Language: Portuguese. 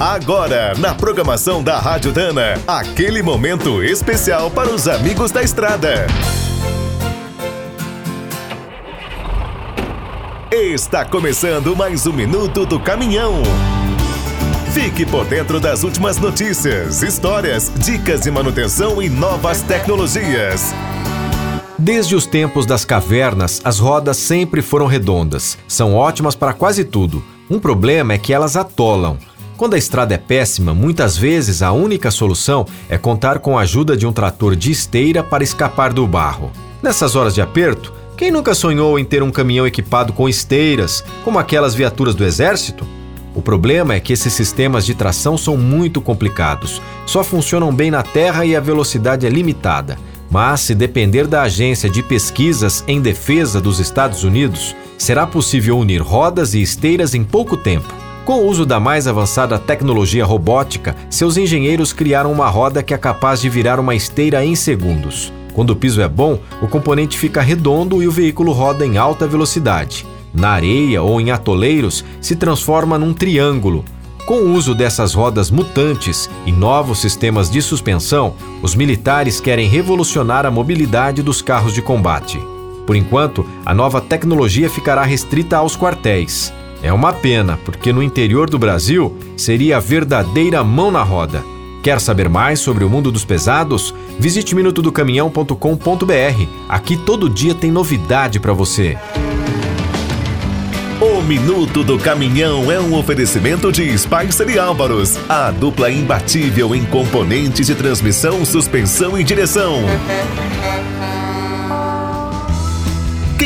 Agora, na programação da Rádio Dana, aquele momento especial para os amigos da estrada. Está começando mais um minuto do caminhão. Fique por dentro das últimas notícias, histórias, dicas de manutenção e novas tecnologias. Desde os tempos das cavernas, as rodas sempre foram redondas. São ótimas para quase tudo. Um problema é que elas atolam. Quando a estrada é péssima, muitas vezes a única solução é contar com a ajuda de um trator de esteira para escapar do barro. Nessas horas de aperto, quem nunca sonhou em ter um caminhão equipado com esteiras, como aquelas viaturas do exército? O problema é que esses sistemas de tração são muito complicados, só funcionam bem na terra e a velocidade é limitada. Mas, se depender da Agência de Pesquisas em Defesa dos Estados Unidos, será possível unir rodas e esteiras em pouco tempo. Com o uso da mais avançada tecnologia robótica, seus engenheiros criaram uma roda que é capaz de virar uma esteira em segundos. Quando o piso é bom, o componente fica redondo e o veículo roda em alta velocidade. Na areia ou em atoleiros, se transforma num triângulo. Com o uso dessas rodas mutantes e novos sistemas de suspensão, os militares querem revolucionar a mobilidade dos carros de combate. Por enquanto, a nova tecnologia ficará restrita aos quartéis. É uma pena, porque no interior do Brasil seria a verdadeira mão na roda. Quer saber mais sobre o mundo dos pesados? Visite minutodocaminhão.com.br. Aqui todo dia tem novidade para você. O Minuto do Caminhão é um oferecimento de Spicer e Álvaros, a dupla imbatível em componentes de transmissão, suspensão e direção.